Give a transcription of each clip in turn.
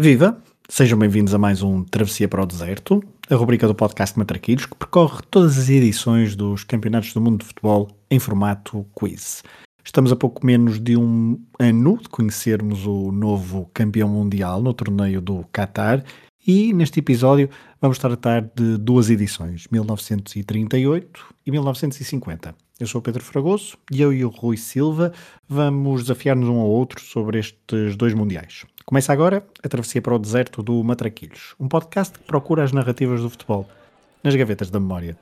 Viva! Sejam bem-vindos a mais um Travessia para o Deserto, a rubrica do podcast Matraquilhos que percorre todas as edições dos Campeonatos do Mundo de Futebol em formato quiz. Estamos a pouco menos de um ano de conhecermos o novo campeão mundial no torneio do Qatar e neste episódio vamos tratar de duas edições, 1938 e 1950. Eu sou o Pedro Fragoso e eu e o Rui Silva vamos desafiar-nos um ao outro sobre estes dois mundiais. Começa agora a travessia para o deserto do Matraquilhos, um podcast que procura as narrativas do futebol nas gavetas da memória.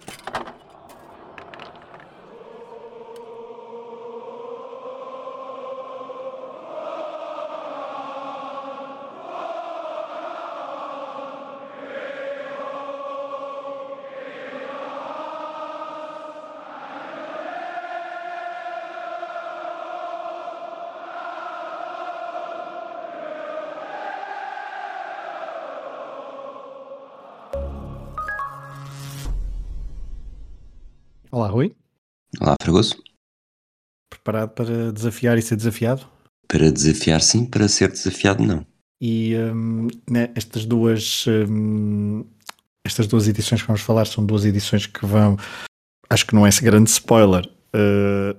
Olá, Rui. Olá, Fragoso. Preparado para desafiar e ser desafiado? Para desafiar, sim, para ser desafiado, não. E hum, né, estas duas hum, estas duas edições que vamos falar são duas edições que vão, acho que não é esse grande spoiler, uh,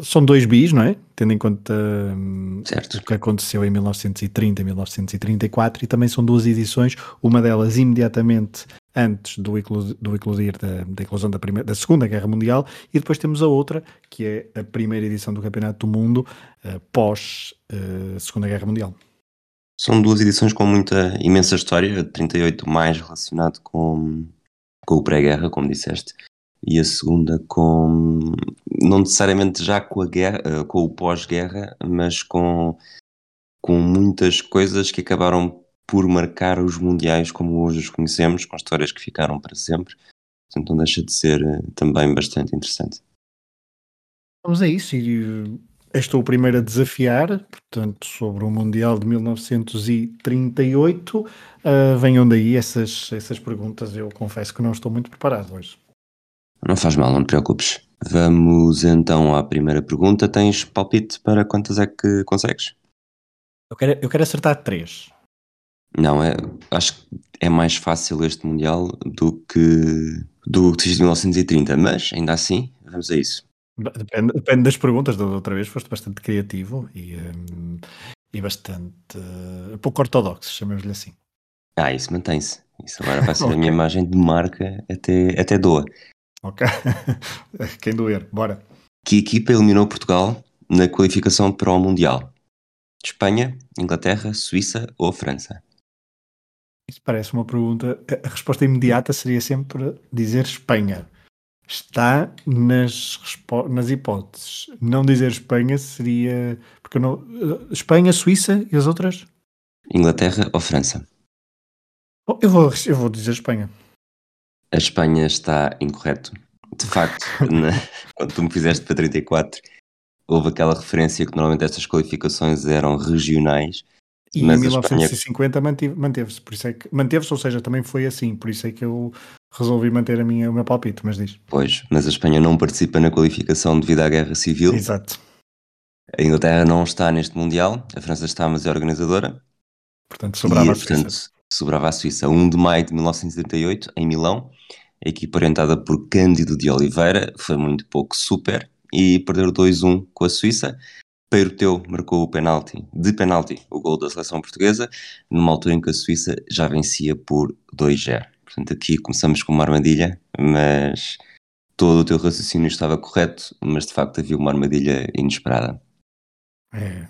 são dois bis, não é? Tendo em conta hum, Certo. o que aconteceu em 1930 e 1934, e também são duas edições, uma delas imediatamente antes do, do eclodir da, da eclosão da, primeira, da Segunda Guerra Mundial, e depois temos a outra, que é a primeira edição do Campeonato do Mundo uh, pós uh, Segunda Guerra Mundial. São duas edições com muita imensa história, a de 38 mais relacionado com, com o pré-guerra, como disseste, e a segunda com não necessariamente já com a guerra, eh, com o pós-guerra, mas com, com muitas coisas que acabaram por marcar os mundiais como hoje os conhecemos, com histórias que ficaram para sempre. Portanto, não deixa de ser eh, também bastante interessante. Vamos a isso, e uh, estou o primeiro a desafiar, portanto, sobre o Mundial de 1938. Uh, venham daí essas, essas perguntas, eu confesso que não estou muito preparado hoje. Não faz mal, não te preocupes. Vamos então à primeira pergunta. Tens palpite para quantas é que consegues? Eu quero, eu quero acertar três. Não, é, acho que é mais fácil este Mundial do que do que de 1930, mas ainda assim, vamos a isso. Depende, depende das perguntas, da outra vez foste bastante criativo e, um, e bastante uh, pouco ortodoxo, chamemos-lhe assim. Ah, isso mantém-se. Isso agora vai ser Ok. a minha imagem de marca até, até doa. Ok? Quem doer, bora. Que equipa eliminou Portugal na qualificação para o Mundial? Espanha, Inglaterra, Suíça ou França? Isso parece uma pergunta. A resposta imediata seria sempre dizer Espanha. Está nas, nas hipóteses. Não dizer Espanha seria. Porque não. eh, Espanha, Suíça e as outras? Inglaterra ou França? Eu, vou, eu vou dizer Espanha. A Espanha está incorreto. De facto, na- quando tu me fizeste para 34, houve aquela referência que normalmente estas qualificações eram regionais. E Mas em a Espanha- 1950 mantive- manteve-se. Por isso é que. Manteve-se, ou seja, também foi assim. Por isso é que eu resolvi manter a minha, o meu palpite. Mas diz. Pois, mas a Espanha não participa na qualificação devido à guerra civil. Exato. A Inglaterra não está neste Mundial. A França está, mas é organizadora. Portanto, sobrava e, a Suíça. portanto, sobrava a Suíça. 1 de maio de 1938, em Milão. A equipa orientada por Cândido de Oliveira foi muito pouco super e perdeu 2-1 com a Suíça. Peiroteu marcou o penalti, de penalti o gol da seleção portuguesa, numa altura em que a Suíça já vencia por 2-0. Portanto, aqui começamos com uma armadilha, mas todo o teu raciocínio estava correto, mas de facto havia uma armadilha inesperada. É.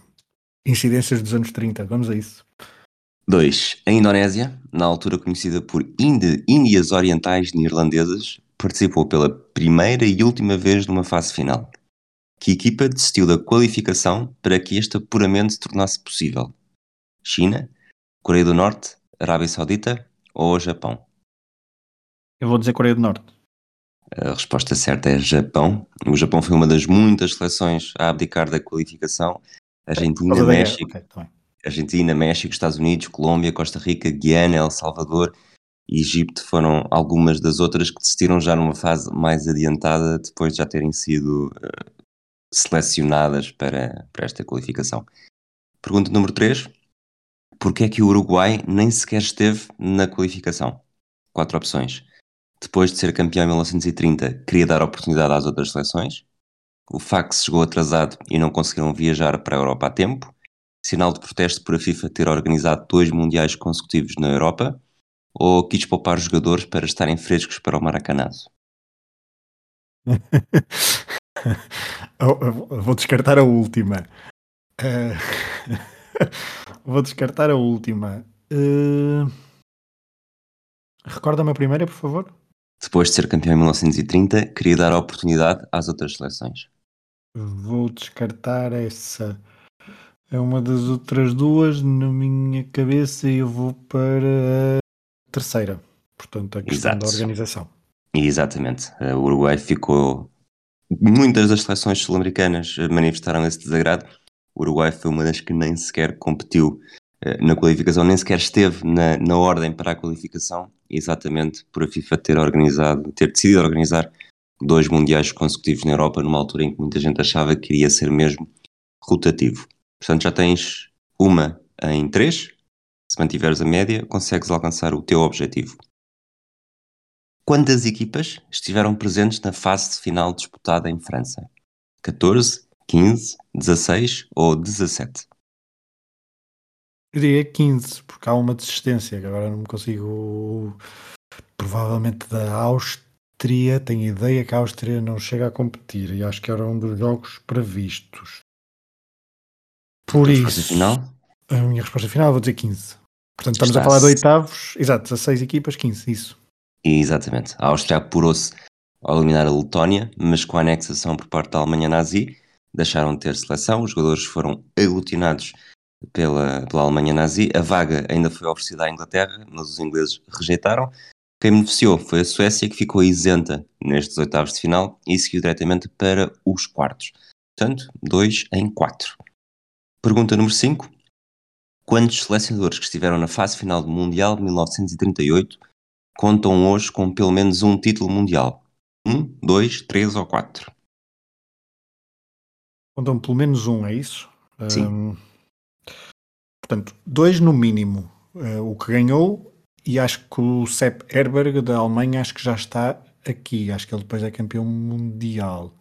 Incidências dos anos 30. Vamos a isso. 2. A Indonésia, na altura conhecida por Índias Orientais Neerlandesas, participou pela primeira e última vez numa fase final. Que equipa desistiu da qualificação para que este apuramento se tornasse possível? China, Coreia do Norte, Arábia Saudita ou Japão? Eu vou dizer Coreia do Norte. A resposta certa é Japão. O Japão foi uma das muitas seleções a abdicar da qualificação. Argentina, guerra. México, Ok, tá bem. Argentina, México, Estados Unidos, Colômbia, Costa Rica, Guiana, El Salvador e Egito foram algumas das outras que desistiram já numa fase mais adiantada depois de já terem sido eh, selecionadas para, para esta qualificação. Pergunta número 3. Porque é que o Uruguai nem sequer esteve na qualificação? Quatro opções. Depois de ser campeão em 1930, queria dar oportunidade às outras seleções. O fax chegou atrasado e não conseguiram viajar para a Europa a tempo. Sinal de protesto por a FIFA ter organizado dois mundiais consecutivos na Europa. Ou quis poupar os jogadores para estarem frescos para o Maracanazo? Vou descartar a última. Uh... Vou descartar a última. Uh... Recorda-me a primeira, por favor. Depois de ser campeão em 1930, queria dar a oportunidade às outras seleções. Vou descartar essa. É uma das outras duas. Na minha cabeça, eu vou para a terceira. Portanto, a questão Exato. da organização. Exatamente. O Uruguai ficou. Muitas das seleções sul-americanas manifestaram esse desagrado. O Uruguai foi uma das que nem sequer competiu eh, na qualificação, nem sequer esteve na, na ordem para a qualificação, exatamente por a FIFA ter organizado, ter decidido organizar dois mundiais consecutivos na Europa, numa altura em que muita gente achava que iria ser mesmo rotativo. Portanto, já tens uma em três, se mantiveres a média, consegues alcançar o teu objetivo. Quantas equipas estiveram presentes na fase final disputada em França? 14, 15, 16 ou 17? Eu diria 15, porque há uma desistência, que agora não me consigo. Provavelmente da Áustria, tenho ideia que a Áustria não chega a competir e acho que era um dos jogos previstos. Por a isso. Final? A minha resposta final, vou dizer 15. Portanto, estamos Está a falar de oitavos, exato, 16 equipas, 15, isso. Exatamente. A Áustria apurou-se ao eliminar a Letónia, mas com a anexação por parte da Alemanha nazi, deixaram de ter seleção, os jogadores foram aglutinados pela, pela Alemanha nazi. A vaga ainda foi oferecida à Inglaterra, mas os ingleses rejeitaram. Quem beneficiou foi a Suécia, que ficou isenta nestes oitavos de final e seguiu diretamente para os quartos. Portanto, 2 em 4. Pergunta número 5. Quantos selecionadores que estiveram na fase final do Mundial de 1938 contam hoje com pelo menos um título mundial? 1, 2, 3 ou 4? Contam pelo menos um, é isso? Sim. Um, portanto, dois no mínimo. Uh, o que ganhou, e acho que o Sepp Herberg da Alemanha acho que já está aqui. Acho que ele depois é campeão mundial.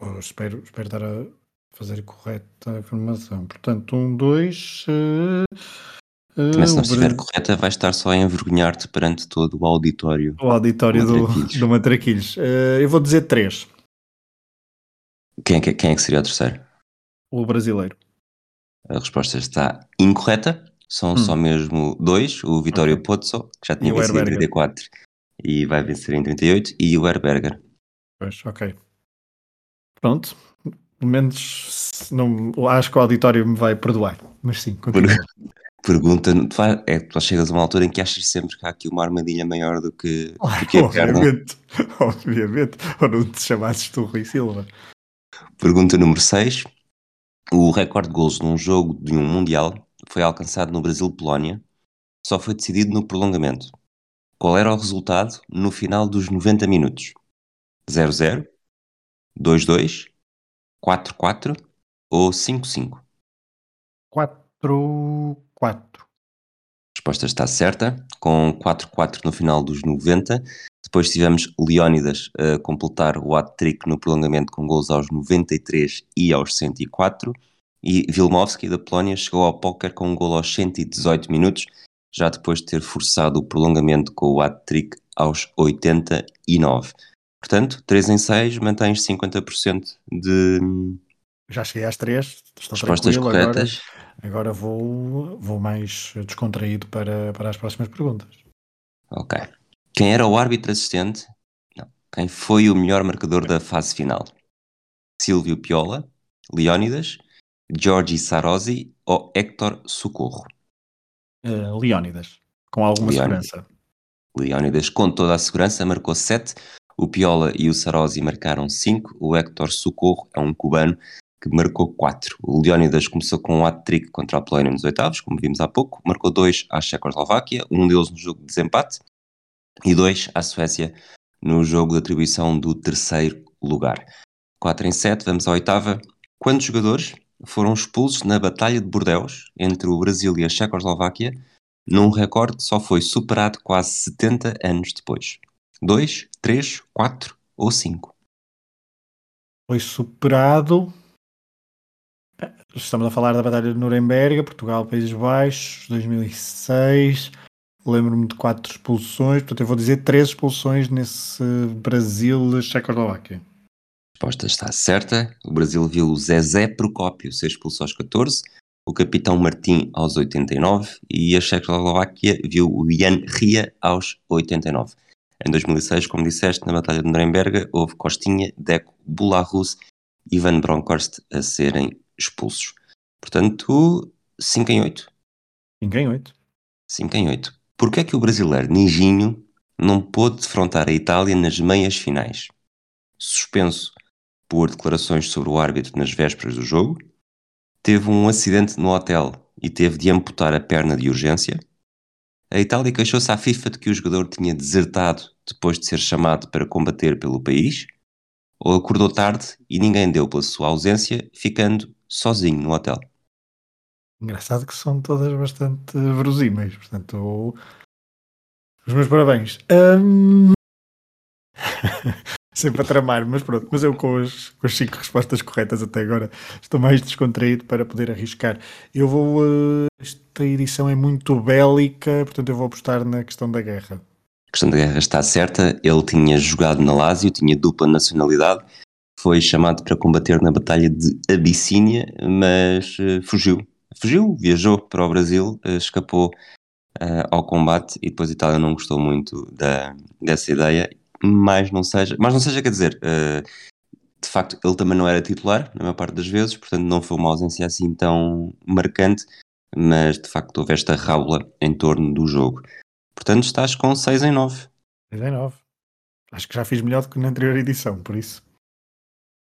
Oh, espero, espero estar a fazer correta a informação. Portanto, um, dois. Uh, uh, se não estiver correta, vais estar só a envergonhar-te perante todo o auditório. O auditório do, do Matraquilhos. Uh, eu vou dizer três. Quem, quem, quem é que seria o terceiro? O brasileiro. A resposta está incorreta. São hum. só mesmo dois: o Vitório okay. Pozzo, que já tinha vencido em 34 e vai vencer em 38, e o Herberger. Pois, ok. Pronto. Pelo menos não, acho que o auditório me vai perdoar. Mas sim, continua. Pergunta, tu, é, tu chegas a uma altura em que achas sempre que há aqui uma armadilha maior do que, do que a obviamente, perna. Obviamente, ou não te chamasses tu Rui Silva. Pergunta número 6. O recorde de gols num jogo de um Mundial foi alcançado no Brasil-Polónia. Só foi decidido no prolongamento. Qual era o resultado no final dos 90 minutos? 0-0, 2-2, 4-4 ou 5-5? 4-4. A resposta está certa, com 4-4 no final dos 90. Depois tivemos Leónidas a completar o hat-trick no prolongamento com gols aos 93 e aos 104. E Vilmovski da Polónia chegou ao póquer com um gol aos 118 minutos, já depois de ter forçado o prolongamento com o hat-trick aos 89. Portanto, 3 em 6, mantens 50% de. Já cheguei às 3, estou respostas corretas. Agora, agora vou, vou mais descontraído para, para as próximas perguntas. Ok. Quem era o árbitro assistente? Não. Quem foi o melhor marcador da fase final? Silvio Piola, Leónidas, Giorgi Sarosi ou Héctor Socorro? Uh, Leónidas, com alguma Leónidas. segurança. Leónidas, com toda a segurança, marcou 7. O Piola e o Sarosi marcaram 5. O Héctor Socorro é um cubano que marcou 4. O Leónidas começou com um hat-trick contra a Polónia nos oitavos, como vimos há pouco. Marcou 2 à Checoslováquia, um deles no jogo de desempate e 2 à Suécia no jogo de atribuição do terceiro lugar. 4 em 7, vamos à oitava. Quantos jogadores foram expulsos na Batalha de Bordeus entre o Brasil e a Checoslováquia, num recorde que só foi superado quase 70 anos depois. 2, 3, 4 ou 5? Foi superado. Estamos a falar da Batalha de Nuremberg, Portugal, Países Baixos, 2006. Lembro-me de quatro expulsões, portanto eu vou dizer três expulsões nesse Brasil-Checoslováquia. A resposta está certa. O Brasil viu o Zezé Procópio ser expulso aos 14, o capitão Martim aos 89 e a Checoslováquia viu o Jan Ria aos 89. Em 2006, como disseste, na Batalha de Nuremberg, houve Costinha, Deco, Bularus e Ivan Bronckhorst a serem expulsos. Portanto, 5 em 8. 5 em 8. 5 em 8. Porquê é que o brasileiro Nijinho não pôde defrontar a Itália nas meias finais? Suspenso por declarações sobre o árbitro nas vésperas do jogo, teve um acidente no hotel e teve de amputar a perna de urgência. A Itália queixou-se à FIFA de que o jogador tinha desertado depois de ser chamado para combater pelo país, ou acordou tarde e ninguém deu pela sua ausência, ficando sozinho no hotel. Engraçado que são todas bastante verosímeis, portanto, os meus parabéns. Um... sempre a tramar, mas pronto, mas eu com as, com as cinco respostas corretas até agora estou mais descontraído para poder arriscar. Eu vou. Uh, esta edição é muito bélica, portanto eu vou apostar na questão da guerra. A questão da guerra está certa. Ele tinha jogado na Lazio, tinha dupla nacionalidade, foi chamado para combater na Batalha de Abissínia, mas uh, fugiu. Fugiu, viajou para o Brasil, uh, escapou ao combate e depois a Itália não gostou muito da, dessa ideia mais não seja, mais não seja, quer dizer, uh, de facto ele também não era titular, na maior parte das vezes, portanto não foi uma ausência assim tão marcante, mas de facto houve esta rábula em torno do jogo. Portanto estás com 6 em 9. 6 em 9. Acho que já fiz melhor do que na anterior edição, por isso.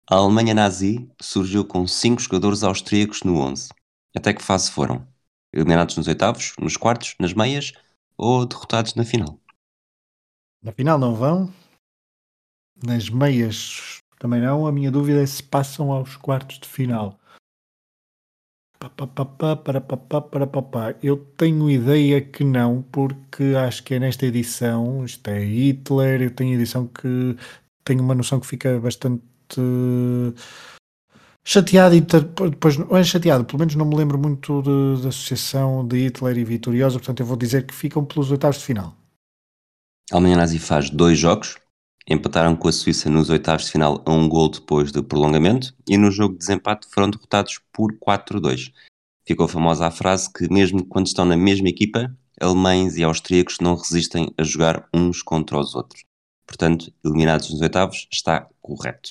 A Alemanha nazi surgiu com 5 jogadores austríacos no 11. Até que fase foram? Eliminados nos oitavos, nos quartos, nas meias ou derrotados na final? Na final não vão. Nas meias também não. A minha dúvida é se passam aos quartos de final. Eu tenho ideia que não, porque acho que é nesta edição, isto é Hitler, eu tenho edição que tenho uma noção que fica bastante chateado e depois não é chateado, pelo menos não me lembro muito da associação de Hitler e Vitoriosa, portanto eu vou dizer que ficam pelos oitavos de final. A Alemanha Nazi faz dois jogos, empataram com a Suíça nos oitavos de final a um gol depois do prolongamento e no jogo de desempate foram derrotados por 4-2. Ficou famosa a frase que mesmo quando estão na mesma equipa, alemães e austríacos não resistem a jogar uns contra os outros. Portanto, eliminados nos oitavos, está correto.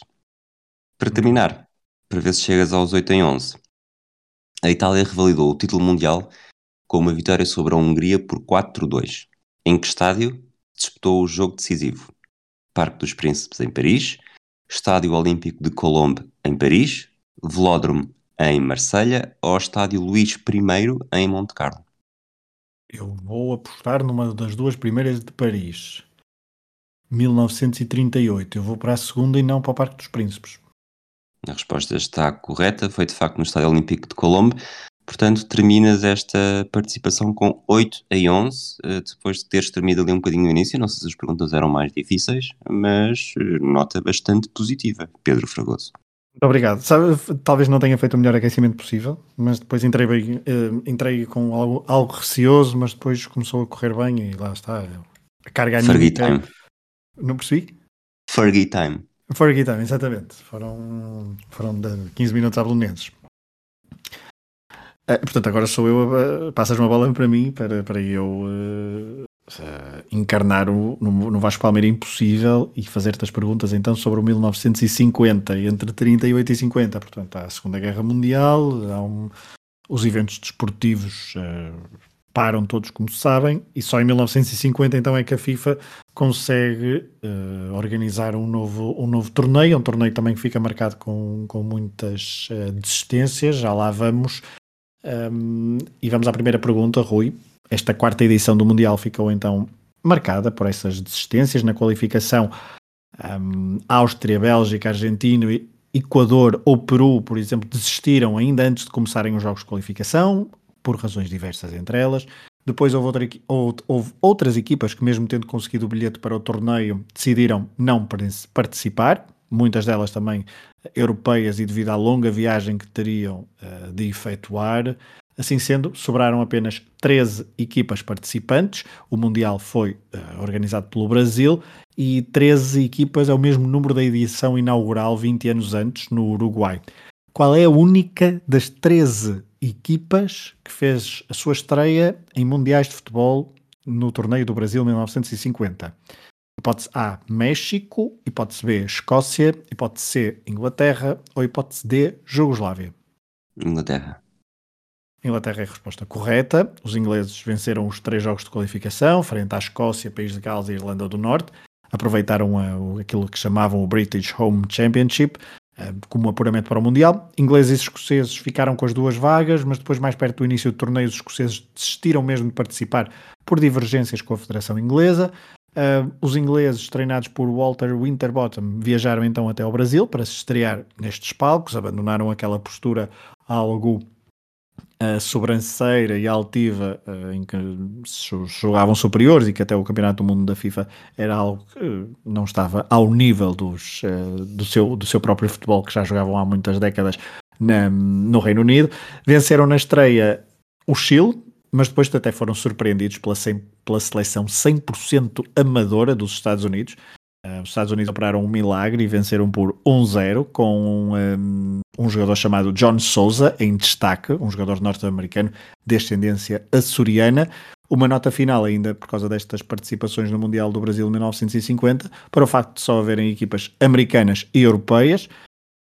Para terminar, para ver se chegas aos 8 em 11, a Itália revalidou o título mundial com uma vitória sobre a Hungria por 4-2. Em que estádio? disputou o jogo decisivo. Parque dos Príncipes em Paris, Estádio Olímpico de Colombe em Paris, Velódromo em Marselha ou Estádio Luís I em Monte Carlo? Eu vou apostar numa das duas primeiras de Paris. 1938. Eu vou para a segunda e não para o Parque dos Príncipes. A resposta está correta. Foi de facto no Estádio Olímpico de Colombe. Portanto, terminas esta participação com 8 a 11, eh, depois de teres terminado ali um bocadinho no início. Não sei se as perguntas eram mais difíceis, mas eh, nota bastante positiva, Pedro Fragoso. Muito obrigado. Sabe, talvez não tenha feito o melhor aquecimento possível, mas depois entrei, bem, uh, entrei com algo, algo, receoso, mas depois começou a correr bem e lá está. A carga Fergie time. Não percebi? Fergie time. Fergie time, exatamente. Foram, foram 15 minutos abelonenses. Uh, portanto, agora sou eu, passas uma bola para mim, para, para eu uh, encarnar o, no, no Vasco Palmeira impossível e fazer-te as perguntas então sobre o 1950, entre 38 e 50. Portanto, há a Segunda Guerra Mundial, há um, os eventos desportivos param todos, como sabem, e só em 1950 então é que a FIFA consegue uh, organizar um novo, um novo torneio, um torneio também que fica marcado com, com muitas uh, desistências, já lá vamos, um, e vamos à primeira pergunta, Rui. Esta quarta edição do Mundial ficou então marcada por essas desistências na qualificação. Um, Áustria, Bélgica, Argentina Equador ou Peru, por exemplo, desistiram ainda antes de começarem os jogos de qualificação, por razões diversas entre elas. Depois houve, outra, houve, outras equipas que, mesmo tendo conseguido o bilhete para o torneio, decidiram não participar, muitas delas também europeias e devido à longa viagem que teriam uh, de efetuar. Assim sendo, sobraram apenas 13 equipas participantes. O Mundial foi uh, organizado pelo Brasil e 13 equipas é o mesmo número da edição inaugural 20 anos antes, no Uruguai. Qual é a única das 13 equipas que fez a sua estreia em Mundiais de Futebol no Torneio do Brasil 1950? Hipótese A, México. Hipótese B, Escócia. Hipótese C, Inglaterra. Ou hipótese D, Jugoslávia. Inglaterra. Inglaterra é a resposta correta. Os ingleses venceram os três jogos de qualificação, frente à Escócia, País de Gales e Irlanda do Norte. Aproveitaram a, aquilo que chamavam o British Home Championship como apuramento para o Mundial. Ingleses e escoceses ficaram com as duas vagas, mas depois, mais perto do início do torneio, os escoceses desistiram mesmo de participar por divergências com a Federação Inglesa. Uh, os ingleses, treinados por Walter Winterbottom, viajaram então até ao Brasil para se estrear nestes palcos, abandonaram aquela postura algo uh, sobranceira e altiva uh, em que jogavam superiores e que até o Campeonato do Mundo da FIFA era algo que não estava ao nível dos, uh, do, seu, do seu próprio futebol que já jogavam há muitas décadas na, no Reino Unido. Venceram na estreia o Chile, mas depois até foram surpreendidos pela, pela seleção 100% amadora dos Estados Unidos. Uh, os Estados Unidos operaram um milagre e venceram por 1-0 com um, um, jogador chamado John Souza em destaque, um jogador norte-americano de ascendência açoriana. Uma nota final ainda por causa destas participações no Mundial do Brasil 1950, para o facto de só haverem equipas americanas e europeias.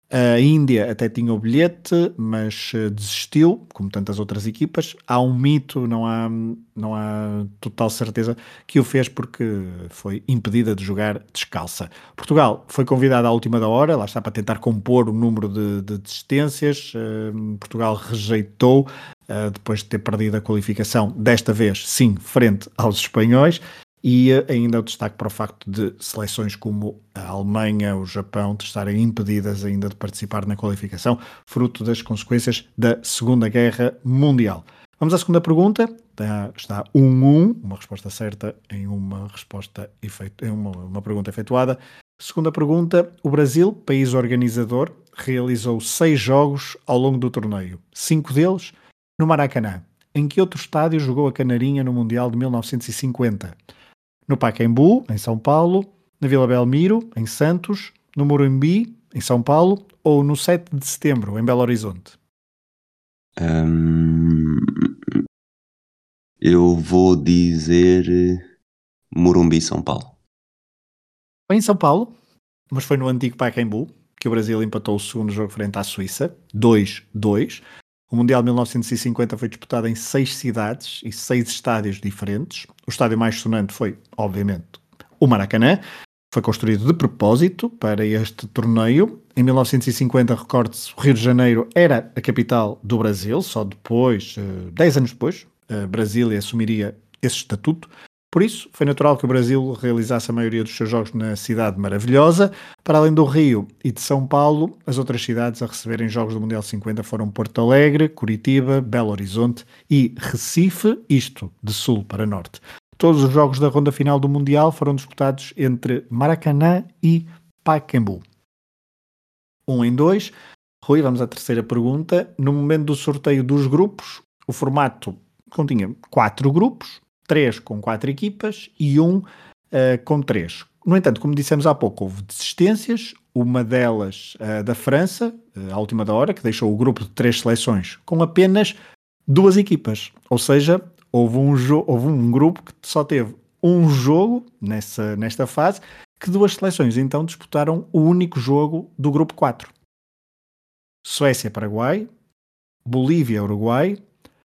A Índia até tinha o bilhete, mas eh, desistiu, como tantas outras equipas. Há um mito, não há, não há total certeza, que o fez porque foi impedida de jogar descalça. Portugal foi convidada à última da hora, lá está para tentar compor o número de, de desistências. Uh, Portugal rejeitou, uh, depois de ter perdido a qualificação, desta vez, sim, frente aos espanhóis e ainda o destaque para o facto de seleções como a Alemanha, o Japão, estarem impedidas ainda de participar na qualificação, fruto das consequências da Segunda Guerra Mundial. Vamos à segunda pergunta. Está 1-1, um, um, uma resposta certa em uma resposta efeito, uma, uma pergunta efetuada. Segunda pergunta: o Brasil, país organizador, realizou seis jogos ao longo do torneio, cinco deles no Maracanã. Em que outro estádio jogou a Canarinha no Mundial de 1950? No Pacaembu, em São Paulo, na Vila Belmiro, em Santos, no Morumbi, em São Paulo, ou no 7 de setembro, em Belo Horizonte? Hum, eu vou dizer eh, Morumbi, São Paulo. Foi em São Paulo, mas foi no antigo Pacaembu que o Brasil empatou o segundo jogo frente à Suíça, 2-2. O Mundial de 1950 foi disputado em seis cidades e seis estádios diferentes. O estádio mais sonante foi, obviamente, o Maracanã. Foi construído de propósito para este torneio. Em 1950, recorde-se, Rio de Janeiro era a capital do Brasil. Só depois, eh, dez anos depois, Brasília assumiria esse estatuto. Por isso, foi natural que o Brasil realizasse a maioria dos seus jogos na cidade maravilhosa. Para além do Rio e de São Paulo, as outras cidades a receberem jogos do Mundial 50 foram Porto Alegre, Curitiba, Belo Horizonte e Recife, isto de sul para norte. Todos os jogos da ronda final do Mundial foram disputados entre Maracanã e Pacaembu. Um em dois. Rui, vamos à terceira pergunta. No momento do sorteio dos grupos, o formato continha quatro grupos, três com quatro equipas e um uh, com três. No entanto, como dissemos há pouco, houve desistências, uma delas uh, da França, uh, à última da hora, que deixou o grupo de três seleções com apenas duas equipas. Ou seja, houve um, houve um grupo que só teve um jogo nessa, nesta fase, que duas seleções então disputaram o único jogo do grupo 4. Suécia-Paraguai, Bolívia-Uruguai,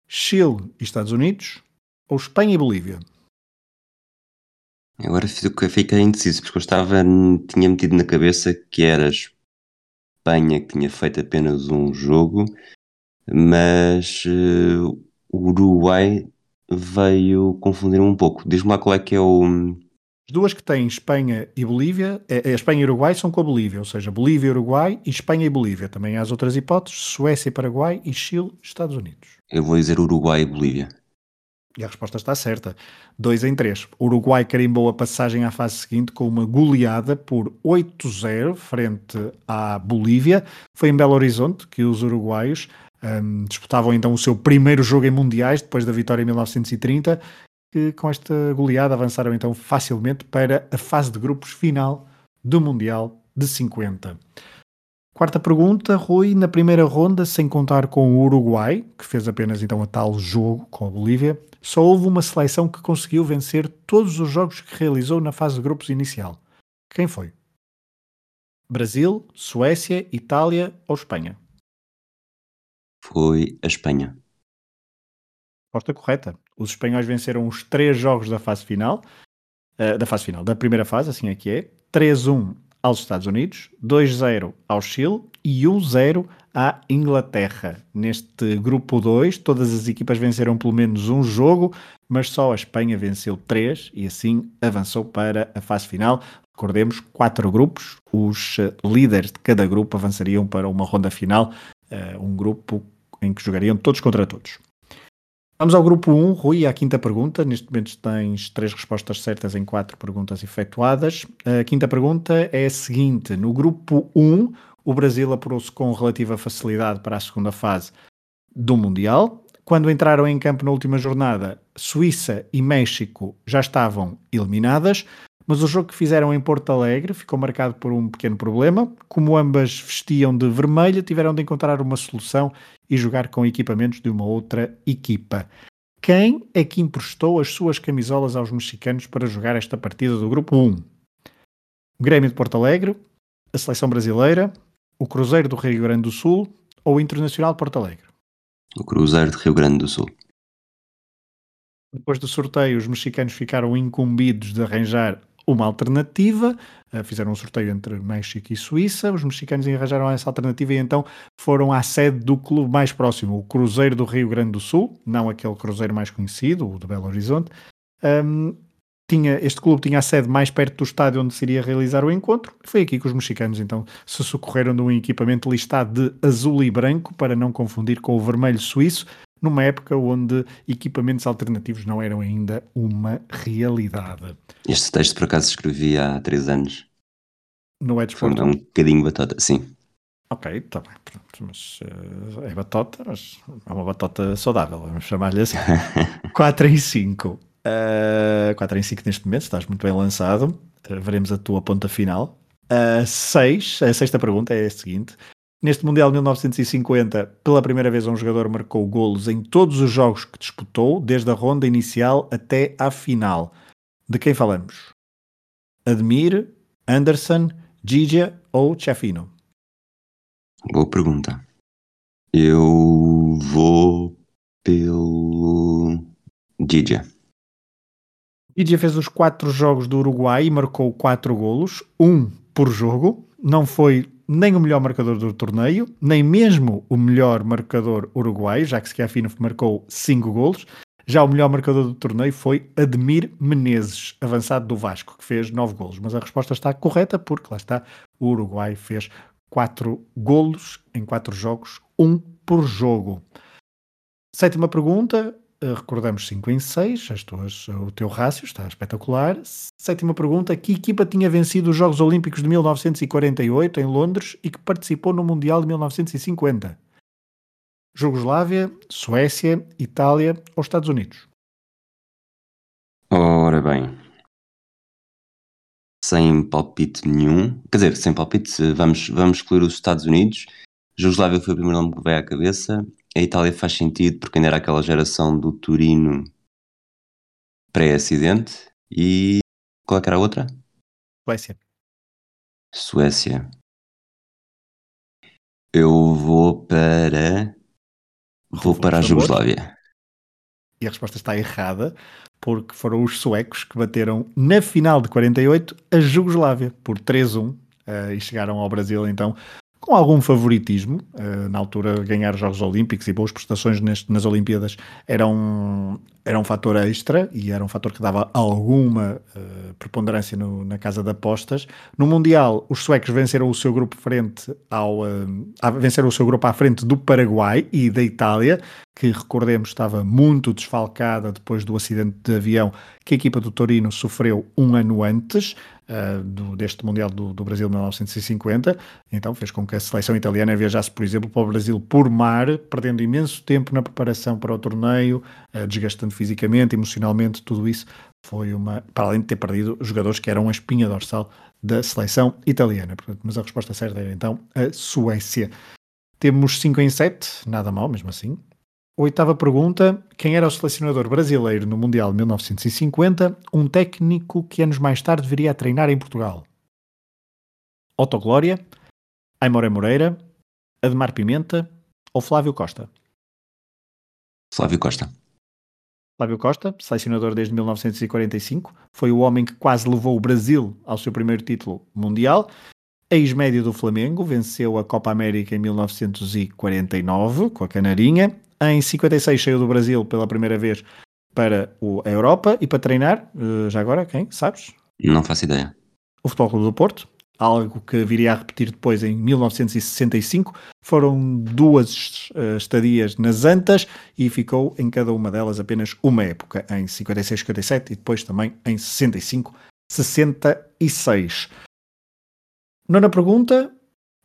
Chile e Estados Unidos, ou Espanha e Bolívia? Agora fiquei indeciso, porque eu estava, tinha metido na cabeça que era Espanha que tinha feito apenas um jogo, mas uh, o Uruguai veio confundir um pouco. Diz-me lá qual é que é o. duas que têm Espanha e Bolívia, é, é, Espanha e Uruguai são com a Bolívia, ou seja, Bolívia e Uruguai e Espanha e Bolívia. Também há as outras hipóteses, Suécia e Paraguai e Chile, Estados Unidos. Eu vou dizer Uruguai e Bolívia. E a resposta está certa. 2 em 3. O Uruguai carimbou a passagem à fase seguinte com uma goleada por 8-0 frente à Bolívia. Foi em Belo Horizonte que os uruguaios um, disputavam então o seu primeiro jogo em mundiais, depois da vitória em 1930, que com esta goleada avançaram então facilmente para a fase de grupos final do Mundial de 50. Quarta pergunta, Rui, na primeira ronda, sem contar com o Uruguai, que fez apenas então a tal jogo com a Bolívia, só houve uma seleção que conseguiu vencer todos os jogos que realizou na fase de grupos inicial. Quem foi? Brasil, Suécia, Itália ou Espanha? Foi a Espanha. Resposta correta. Os espanhóis venceram os três jogos da fase final, uh, da fase final, da primeira fase, assim é que é. 3-1 aos Estados Unidos, 2-0 ao Chile e 1-0 à Inglaterra. Neste grupo 2, todas as equipas venceram pelo menos um jogo, mas só a Espanha venceu 3 e assim avançou para a fase final. Recordemos, quatro grupos, os eh, líderes de cada grupo avançariam para uma ronda final, uh, um grupo em que jogariam todos contra todos. Vamos ao grupo 1, Rui, à quinta pergunta. Neste momento tens três respostas certas em quatro perguntas efetuadas. A quinta pergunta é a seguinte: no grupo 1, o Brasil apurou-se com relativa facilidade para a segunda fase do Mundial. Quando entraram em campo na última jornada, Suíça e México já estavam eliminadas, mas o jogo que fizeram em Porto Alegre ficou marcado por um pequeno problema. Como ambas vestiam de vermelho, tiveram de encontrar uma solução e jogar com equipamentos de uma outra equipa. Quem é que emprestou as suas camisolas aos mexicanos para jogar esta partida do Grupo 1? O Grêmio de Porto Alegre, a Seleção Brasileira, o Cruzeiro do Rio Grande do Sul ou o Internacional de Porto Alegre? O Cruzeiro de Rio Grande do Sul. Depois do sorteio, os mexicanos ficaram incumbidos de arranjar uma alternativa. Uh, fizeram um sorteio entre México e Suíça. Os mexicanos arranjaram essa alternativa e então foram à sede do clube mais próximo, o Cruzeiro do Rio Grande do Sul, não aquele Cruzeiro mais conhecido, o de Belo Horizonte. Um, tinha, este clube tinha a sede mais perto do estádio onde se iria realizar o encontro. Foi aqui que os mexicanos então se socorreram de um equipamento listado de azul e branco para não confundir com o vermelho suíço, numa época onde equipamentos alternativos não eram ainda uma realidade. Este texto, por acaso, escrevi há três anos. No é Foi um bocadinho batota, sim. Ok, está bem, pronto, mas uh, é batota, mas é uma batota saudável, vamos chamar-lhe assim. 4 em 5. Uh, 4 em 5 neste momento, estás muito bem lançado. Uh, veremos a tua ponta final. 6, uh, a sexta pergunta é a seguinte: Neste Mundial de 1950, pela primeira vez um jogador marcou golos em todos os jogos que disputou, desde a ronda inicial até à final. De quem falamos? Admir, Anderson, Gigia ou Chafino? Boa pergunta. Eu vou pelo Gigia. Gigia fez os quatro jogos do Uruguai e marcou quatro golos, um por jogo. Não foi nem o melhor marcador do torneio, nem mesmo o melhor marcador uruguaio, já que Schiaffino marcou 5 golos. Já o melhor marcador do torneio foi Ademir Menezes, avançado do Vasco, que fez 9 golos. Mas a resposta está correta, porque lá está, o Uruguai fez 4 golos em 4 jogos, 1 um por jogo. Sétima pergunta, recordamos 5 em 6, as tuas, o teu rácio está espetacular. Sétima pergunta: que equipa tinha vencido os Jogos Olímpicos de 1948 em Londres e que participou no Mundial de 1950? Jugoslávia, Suécia, Itália ou Estados Unidos? Ora bem, sem palpite nenhum, quer dizer, sem palpite, vamos, vamos excluir os Estados Unidos. Jugoslávia foi o primeiro nome que veio à cabeça a Itália faz sentido porque ainda era aquela geração do Turino pré-acidente. E qual é que era a outra? Suécia. Suécia. Eu vou para. Vou para a Jugoslávia. E a resposta está errada, porque foram os suecos que bateram na final de 48 a Jugoslávia por 3-1 uh, eh, e chegaram ao Brasil então com algum favoritismo. Uh, na altura, ganhar os Jogos Olímpicos e boas prestações neste, nas Olimpíadas eram, era um fator extra e era um fator que dava alguma uh, preponderância no, na casa de apostas. No Mundial, os suecos venceram o seu grupo frente ao uh, venceram o seu grupo à frente do Paraguai e da Itália, que recordemos estava muito desfalcada depois do acidente de avião que a equipa do Torino sofreu um ano antes uh, do, deste Mundial do, do Brasil 1950. Então fez com que a seleção italiana viajasse, por exemplo, para o Brasil por mar, perdendo imenso tempo na preparação para o torneio, uh, desgastando fisicamente, emocionalmente, tudo isso foi uma, para além de ter perdido jogadores que eram a espinha dorsal da seleção italiana. Mas a resposta certa era então a Suécia. Temos 5 em 7, nada mal, mesmo assim. Oitava pergunta: quem era o selecionador brasileiro no Mundial de 1950, um técnico que anos mais tarde viria a treinar em Portugal? Otto Glória, Aimoré Moreira, Ademar Pimenta ou Flávio Costa? Flávio Costa. Flávio Costa, selecionador desde 1945, foi o homem que quase levou o Brasil ao seu primeiro título mundial. Ex-médio do Flamengo, venceu a Copa América em 1949 com a Canarinha em 56 saiu do Brasil pela primeira vez para a Europa e para treinar, eh, já agora, quem? Sabes? Não faço ideia. O Futebol Clube do Porto, algo que viria a repetir depois em 1965. Foram duas uh, estadias nas Antas e ficou em cada uma delas apenas uma época, em 56, 57 e depois também em 65, 66. Nona pergunta,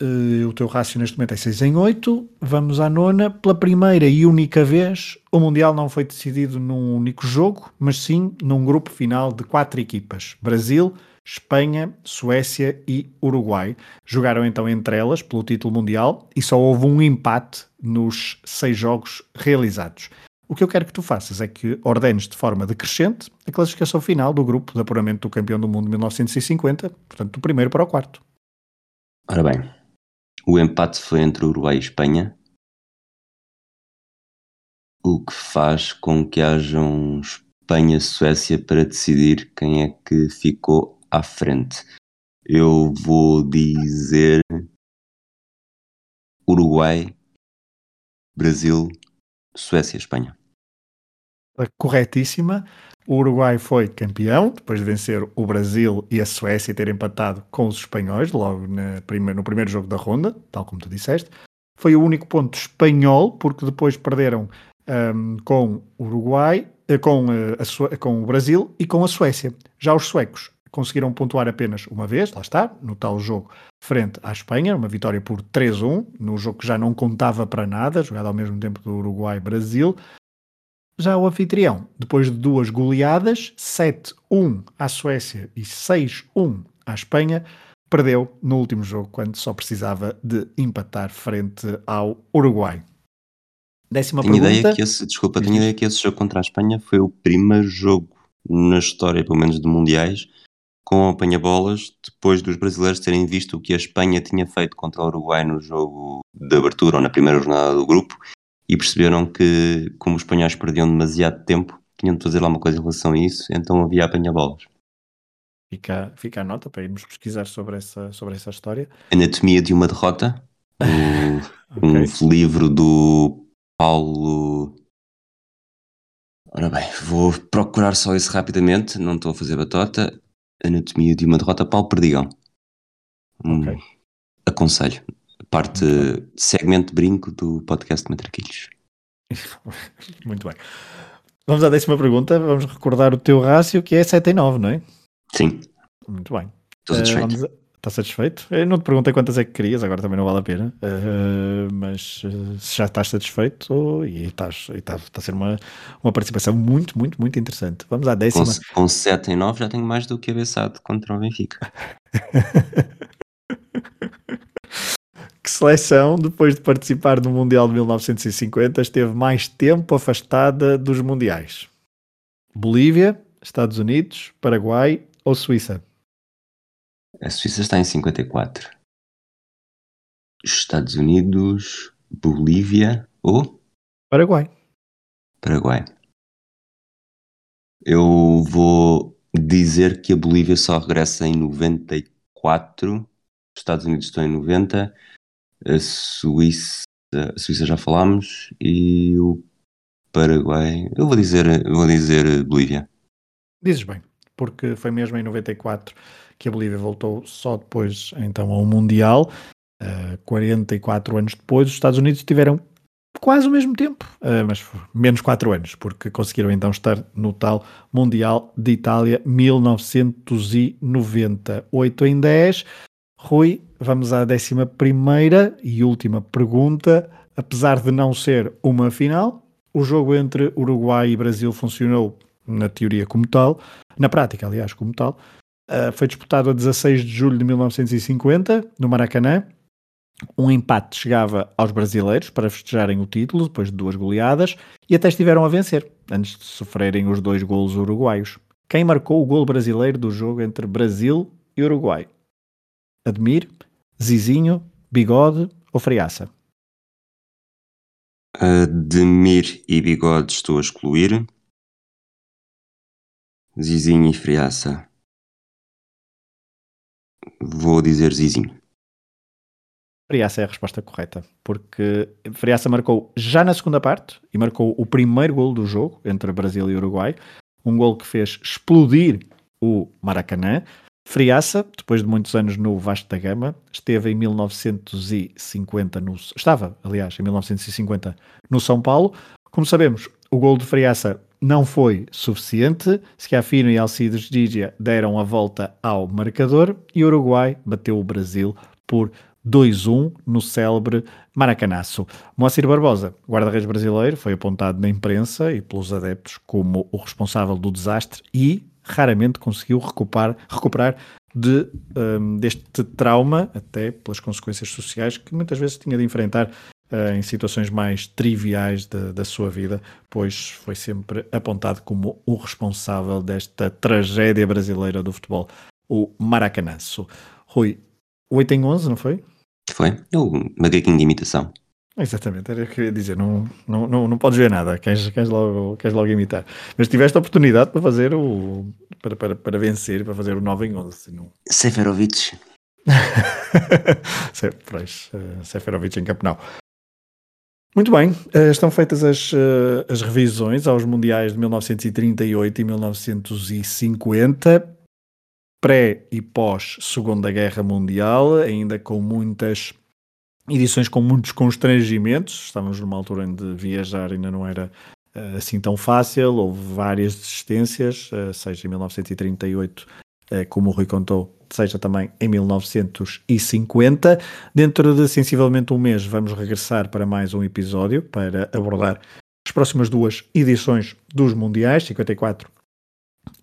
Uh, o teu rácio neste momento é 6 em 8. Vamos à nona. Pela primeira e única vez, o Mundial não foi decidido num único jogo, mas sim num grupo final de quatro equipas: Brasil, Espanha, Suécia e Uruguai. Jogaram então entre elas pelo título mundial e só houve um empate nos seis jogos realizados. O que eu quero que tu faças é que ordenes de forma decrescente a classificação final do grupo de apuramento do campeão do mundo 1950, portanto, do primeiro para o quarto. Ora bem, o empate foi entre Uruguai e Espanha, o que faz com que haja um Espanha-Suécia para decidir quem é que ficou à frente. Eu vou dizer Uruguai, Brasil, Suécia, Espanha. Corretíssima. O Uruguai foi campeão, depois de vencer o Brasil e a Suécia ter empatado com os espanhóis, logo no primeiro jogo da ronda, tal como tu disseste. Foi o único ponto espanhol, porque depois perderam um, com o Uruguai, eh, com, eh, a, com o Brasil e com a Suécia. Já os suecos conseguiram pontuar apenas uma vez, lá está, no tal jogo frente à Espanha, uma vitória por 3-1, no jogo que já não contava para nada, jogado ao mesmo tempo do Uruguai-Brasil. Já o anfitrião, depois de duas goleadas, 7-1 à Suécia e 6-1 à Espanha, perdeu no último jogo quando só precisava de empatar frente ao Uruguai. Décima tenho pergunta. Ideia que esse, desculpa, tenho ideia que esse jogo contra a Espanha foi o primeiro jogo na história, pelo menos de mundiais, com apanha-bolas, depois dos brasileiros terem visto o que a Espanha tinha feito contra o Uruguai no jogo de abertura ou na primeira jornada do grupo e perceberam que, como os espanhóis perdiam demasiado tempo, tinham de fazer alguma coisa em relação a isso, então havia apanha-bolas. Fica, fica a nota para irmos pesquisar sobre essa, sobre essa história. Anatomia de uma derrota, um, okay. um livro do Paulo. Ora bem, vou procurar só isso rapidamente, não estou a fazer batota. Anatomia de uma derrota, Paulo Perdigão. Hum, okay. Aconselho parte segmento brinco do podcast Matraquilhos. Muito bem. Vamos à décima pergunta. Vamos recordar o teu rácio, que é 7 em 9, não é? Sim. Muito bem. Estou satisfeito. Uh, Está satisfeito? Eu não te perguntei quantas é que querias, agora também não vale a pena. Uh, mas uh, se já estás satisfeito e estás, está, está a ser uma, uma participação muito, muito, muito interessante. Vamos à décima. Com, com 7 em 9 já tenho mais do que avançado contra o Benfica. que seleção, depois de participar no Mundial de 1950, esteve mais tempo afastada dos Mundiais? Bolívia, Estados Unidos, Paraguai ou Suíça? A Suíça está em 54. Estados Unidos, Bolívia ou? Paraguai. Paraguai. Eu vou dizer que a Bolívia só regressa em 94, os Estados Unidos estão em 90 a Suíça, a Suíça já falámos, e o Paraguai. Eu vou dizer, vou dizer Bolívia. Dizes bem, porque foi mesmo em 94 que a Bolívia voltou só depois então ao Mundial. Uh, 44 anos depois, os Estados Unidos tiveram quase o mesmo tempo, uh, mas menos 4 anos, porque conseguiram então estar no tal Mundial de Itália 1990. 8 em 10. Rui, vamos à 11 e última pergunta. Apesar de não ser uma final, o jogo entre Uruguai e Brasil funcionou na teoria como tal, na prática, aliás, como tal. Uh, foi disputado a 16 de julho de 1950, no Maracanã. Um empate chegava aos brasileiros para festejarem o título depois de duas goleadas e até estiveram a vencer antes de sofrerem os dois golos uruguaios. Quem marcou o gol brasileiro do jogo entre Brasil e Uruguai? Admir, Zizinho, Bigode ou Friaça? Admir e Bigode estou a excluir. Zizinho e Friaça. Vou dizer Zizinho. Friaça é a resposta correta, porque Friaça marcou já na segunda parte e marcou o primeiro gol do jogo entre Brasil e Uruguai, um gol que fez explodir o Maracanã. Friaça, depois de muitos anos no Vasco da Gama, esteve em 1950 no, estava, aliás, em 1950 no São Paulo. Como sabemos, o gol de Friaça não foi suficiente. Schiaffino e Alcides Gigia deram a volta ao marcador e o Uruguai bateu o Brasil por 2-1 no célebre Maracanaço. Moacir Barbosa, guarda-redes brasileiro, foi apontado na imprensa e pelos adeptos como o responsável do desastre e raramente conseguiu recuperar, recuperar de, um, deste trauma, até pelas consequências sociais que muitas vezes tinha de enfrentar uh, em situações mais triviais de, da sua vida, pois foi sempre apontado como o responsável desta tragédia brasileira do futebol, o Maracanaço. Rui, 8 em 11, não foi? Foi? O macaquinho de imitação. Exatamente, era o que eu ia dizer. Não, não, não, não podes ver nada, queres, queres, logo, queres logo imitar. Mas tiveste a oportunidade para fazer o. para, para, para vencer, para fazer o 9 em 11. Não... Seferovic. pois, uh, Seferovic em Campenau. Muito bem, uh, estão feitas as, uh, as revisões aos Mundiais de 1938 e 1950 pré e pós Segunda Guerra Mundial, ainda com muitas edições com muitos constrangimentos. Estávamos numa altura em que viajar ainda não era uh, assim tão fácil, houve várias desistências, uh, seja em 1938, uh, eh, como o Rui contou, seja também em 1950. Dentro de sensivelmente um mês, vamos regressar para mais um episódio para abordar as próximas duas edições dos Mundiais, 54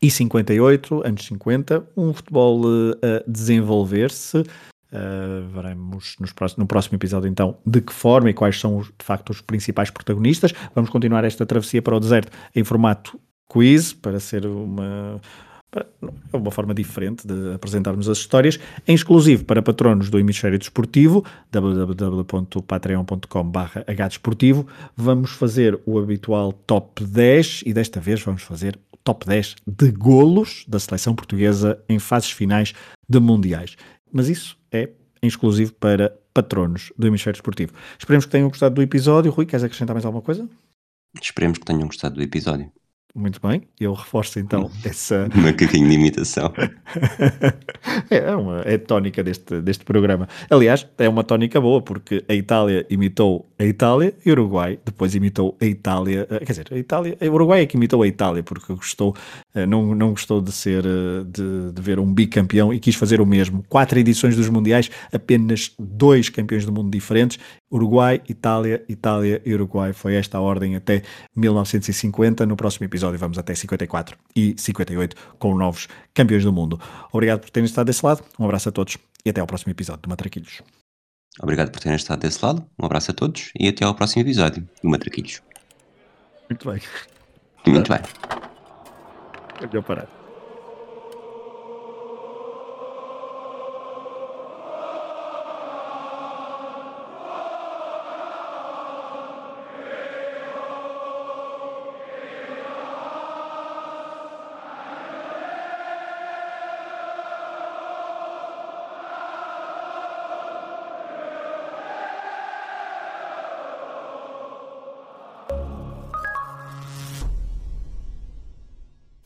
e 58, anos 50, um futebol a desenvolver-se. Uh, veremos nos, no próximo episódio então de que forma e quais são de facto os principais protagonistas. Vamos continuar esta travessia para o deserto em formato quiz para ser uma uma forma diferente de apresentarmos as histórias, em exclusivo para patronos do Hemisfério Desportivo, www.patreon.com.br hdesportivo. Vamos fazer o habitual top 10 e desta vez vamos fazer top 10 de golos da seleção portuguesa em fases finais de mundiais. Mas isso é exclusivo para patronos do Hemisfério Esportivo. Esperemos que tenham gostado do episódio. Rui, queres acrescentar mais alguma coisa? Esperemos que tenham gostado do episódio. Muito bem, eu reforço então essa. Macaquinho de imitação. é, uma, é tónica deste, deste programa. Aliás, é uma tónica boa, porque a Itália imitou a Itália e o Uruguai depois imitou a Itália. Eh, quer dizer, a Itália, o Uruguai é que imitou a Itália, porque gostou, não, não gostou de ser, eh, de, de ver um bicampeão e quis fazer o mesmo. Quatro edições dos Mundiais, apenas dois campeões do mundo diferentes. Uruguai, Itália, Itália e Uruguai. Foi esta a ordem até 1950. No próximo episódio vamos até 54 e 58 com novos campeões do mundo. Obrigado por terem estado desse lado. Um abraço a todos e até ao próximo episódio do Matraquilhos. Obrigado por terem estado desse lado. Um abraço a todos e até ao próximo episódio do Matraquilhos. Muito bem. Muito bem. Melhor parar.